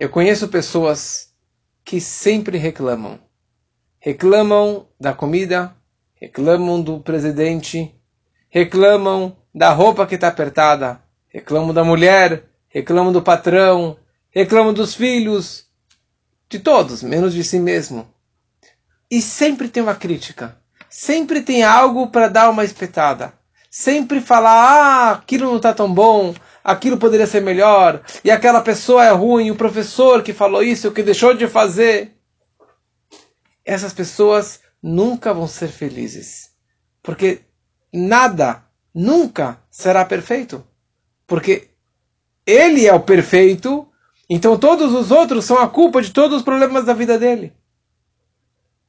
Eu conheço pessoas que sempre reclamam. Reclamam da comida, reclamam do presidente, reclamam da roupa que está apertada, reclamam da mulher, reclamam do patrão, reclamam dos filhos, de todos, menos de si mesmo. E sempre tem uma crítica, sempre tem algo para dar uma espetada, sempre falar, ah, aquilo não está tão bom, aquilo poderia ser melhor, e aquela pessoa é ruim, o professor que falou isso, o que deixou de fazer. Essas pessoas nunca vão ser felizes, porque nada nunca será perfeito, porque ele é o perfeito, então todos os outros são a culpa de todos os problemas da vida dele.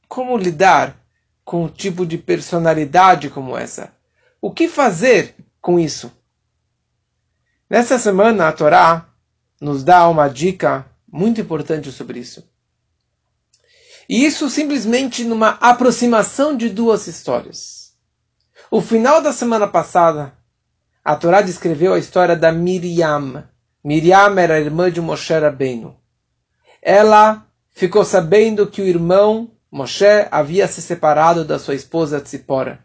Como lidar com um tipo de personalidade como essa? O que fazer com isso? Nessa semana, a Torá nos dá uma dica muito importante sobre isso. E isso simplesmente numa aproximação de duas histórias. O final da semana passada, a Torá descreveu a história da Miriam. Miriam era irmã de Moshe Rabbeinu. Ela ficou sabendo que o irmão Moshe havia se separado da sua esposa Tzipora.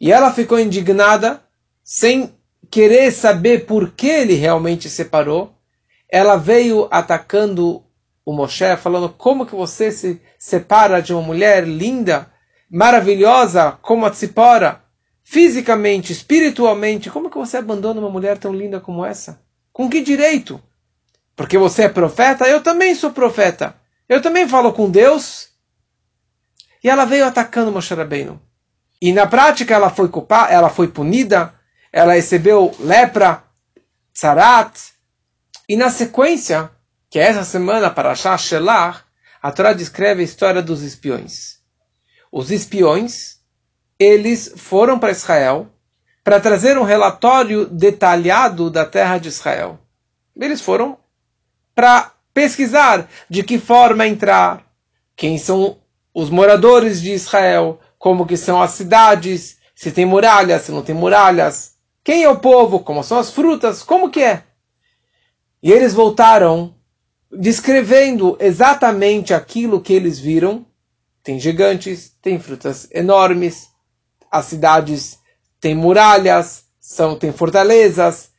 E ela ficou indignada, sem querer saber por que ele realmente separou, ela veio atacando o Moshe, falando como que você se separa de uma mulher linda, maravilhosa como a Tzipora, fisicamente, espiritualmente, como que você abandona uma mulher tão linda como essa? Com que direito? Porque você é profeta? Eu também sou profeta. Eu também falo com Deus. E ela veio atacando Moshe Rabbeinu. E na prática ela foi culpada, ela foi punida, ela recebeu lepra, tzarat, e na sequência, que é essa semana para Shah Shelah, a Torá descreve a história dos espiões. Os espiões, eles foram para Israel para trazer um relatório detalhado da terra de Israel. Eles foram para pesquisar de que forma entrar, quem são os moradores de Israel, como que são as cidades, se tem muralhas, se não tem muralhas, quem é o povo? Como são as frutas? Como que é? E eles voltaram descrevendo exatamente aquilo que eles viram. Tem gigantes, tem frutas enormes, as cidades têm muralhas, são tem fortalezas.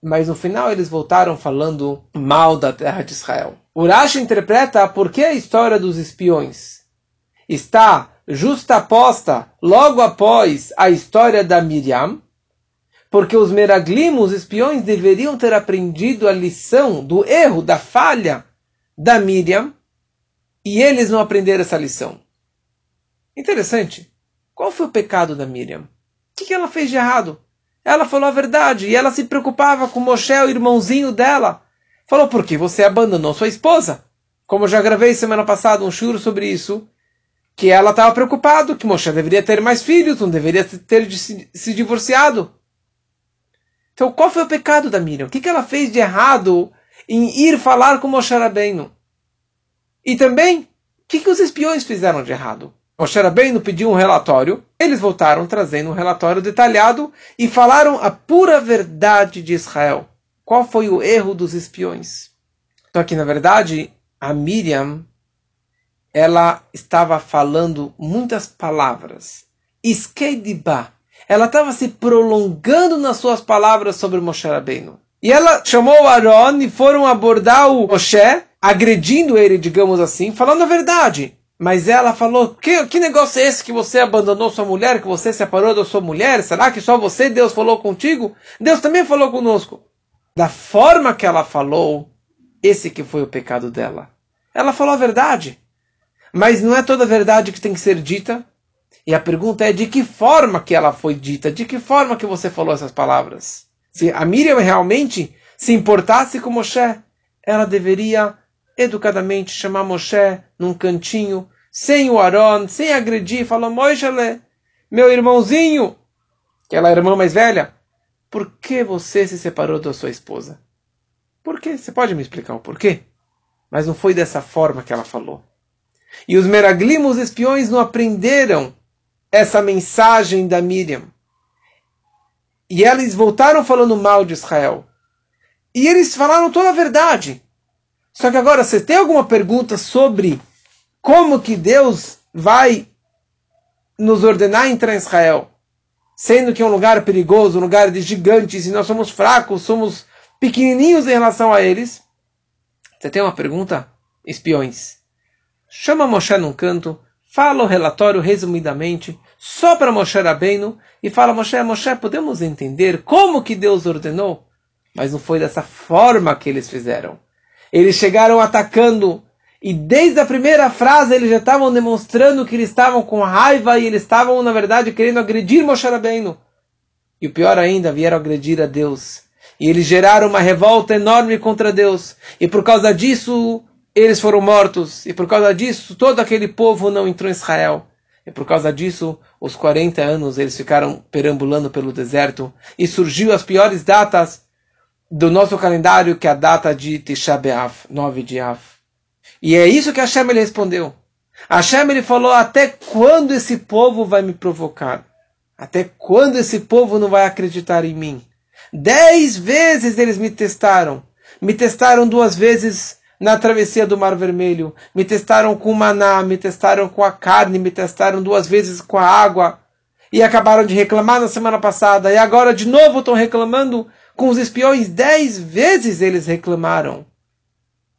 Mas no final eles voltaram falando mal da terra de Israel. Urash interpreta por que a história dos espiões está justaposta logo após a história da Miriam, porque os meraglim, os espiões, deveriam ter aprendido a lição do erro, da falha da Miriam, e eles não aprenderam essa lição. Interessante. Qual foi o pecado da Miriam? O que ela fez de errado? Ela falou a verdade e ela se preocupava com Moshe, o irmãozinho dela. Falou, por que você abandonou sua esposa? Como eu já gravei semana passada um churo sobre isso, que ela estava preocupada que Moshe deveria ter mais filhos, não deveria ter se divorciado. Então, qual foi o pecado da Miriam? O que, que ela fez de errado em ir falar com Moshe Rabbeinu? E também, o que, que os espiões fizeram de errado? Moshe Rabbeinu pediu um relatório, eles voltaram trazendo um relatório detalhado e falaram a pura verdade de Israel. Qual foi o erro dos espiões? Então aqui, na verdade, a Miriam, ela estava falando muitas palavras. Iskeidiba, ela estava se prolongando nas suas palavras sobre Moshe Rabbeinu. E ela chamou Aaron e foram abordar o Moshe, agredindo ele, digamos assim, falando a verdade. Mas ela falou: que, que negócio é esse que você abandonou sua mulher, que você separou da sua mulher? Será que só você, Deus, falou contigo? Deus também falou conosco. Da forma que ela falou, esse que foi o pecado dela. Ela falou a verdade. Mas não é toda a verdade que tem que ser dita. E a pergunta é de que forma que ela foi dita, de que forma que você falou essas palavras. Se a Miriam realmente se importasse com Moshe, ela deveria educadamente chamar Moshe num cantinho, sem o Aaron, sem agredir, falou, Moshe, meu irmãozinho, aquela irmã mais velha, por que você se separou da sua esposa? Por quê? Você pode me explicar o porquê? Mas não foi dessa forma que ela falou. E os meraglim, os espiões, não aprenderam essa mensagem da Miriam. E eles voltaram falando mal de Israel. E eles falaram toda a verdade. Só que agora, você tem alguma pergunta sobre como que Deus vai nos ordenar entrar em Israel? Sendo que é um lugar perigoso, um lugar de gigantes, e nós somos fracos, somos pequenininhos em relação a eles. Você tem uma pergunta? Espiões. Chama Moshe num canto, fala o relatório resumidamente, só para Moshe Rabbeinu, e fala, Moshe, Moshe, podemos entender como que Deus ordenou? Mas não foi dessa forma que eles fizeram. Eles chegaram atacando, e desde a primeira frase eles já estavam demonstrando que eles estavam com raiva e eles estavam, na verdade, querendo agredir Moshe Rabbeinu. E o pior ainda, vieram agredir a Deus. E eles geraram uma revolta enorme contra Deus. E por causa disso, eles foram mortos. E por causa disso, todo aquele povo não entrou em Israel. E por causa disso, os 40 anos eles ficaram perambulando pelo deserto. E surgiu as piores datas do nosso calendário, que é a data de Tisha B'Av, 9 de Av. E é isso que Hashem ele respondeu. Hashem ele falou, até quando esse povo vai me provocar? Até quando esse povo não vai acreditar em mim? Dez vezes eles me testaram. Me testaram duas vezes na travessia do Mar Vermelho. Me testaram com o maná, me testaram com a carne, me testaram duas vezes com a água. E acabaram de reclamar na semana passada. E agora de novo estão reclamando com os espiões. Dez vezes eles reclamaram.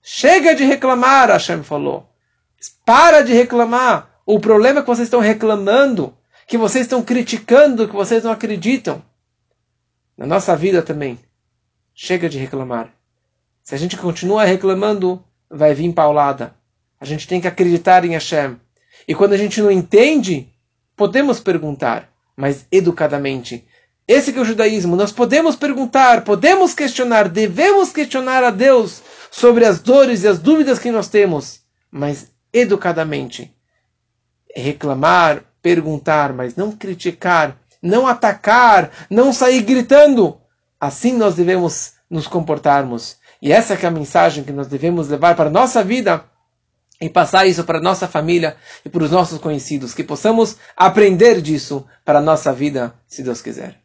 Chega de reclamar, Hashem falou. Para de reclamar. O problema é que vocês estão reclamando, que vocês estão criticando, que vocês não acreditam. Na nossa vida também. Chega de reclamar. Se a gente continua reclamando, vai vir paulada. A gente tem que acreditar em Hashem. E quando a gente não entende, podemos perguntar, mas educadamente. Esse é o judaísmo. Nós podemos perguntar, podemos questionar, devemos questionar a Deus sobre as dores e as dúvidas que nós temos, mas educadamente. Reclamar, perguntar, mas não criticar, não atacar, não sair gritando. Assim nós devemos nos comportarmos. E essa é a mensagem que nós devemos levar para a nossa vida e passar isso para a nossa família e para os nossos conhecidos, que possamos aprender disso para a nossa vida, se Deus quiser.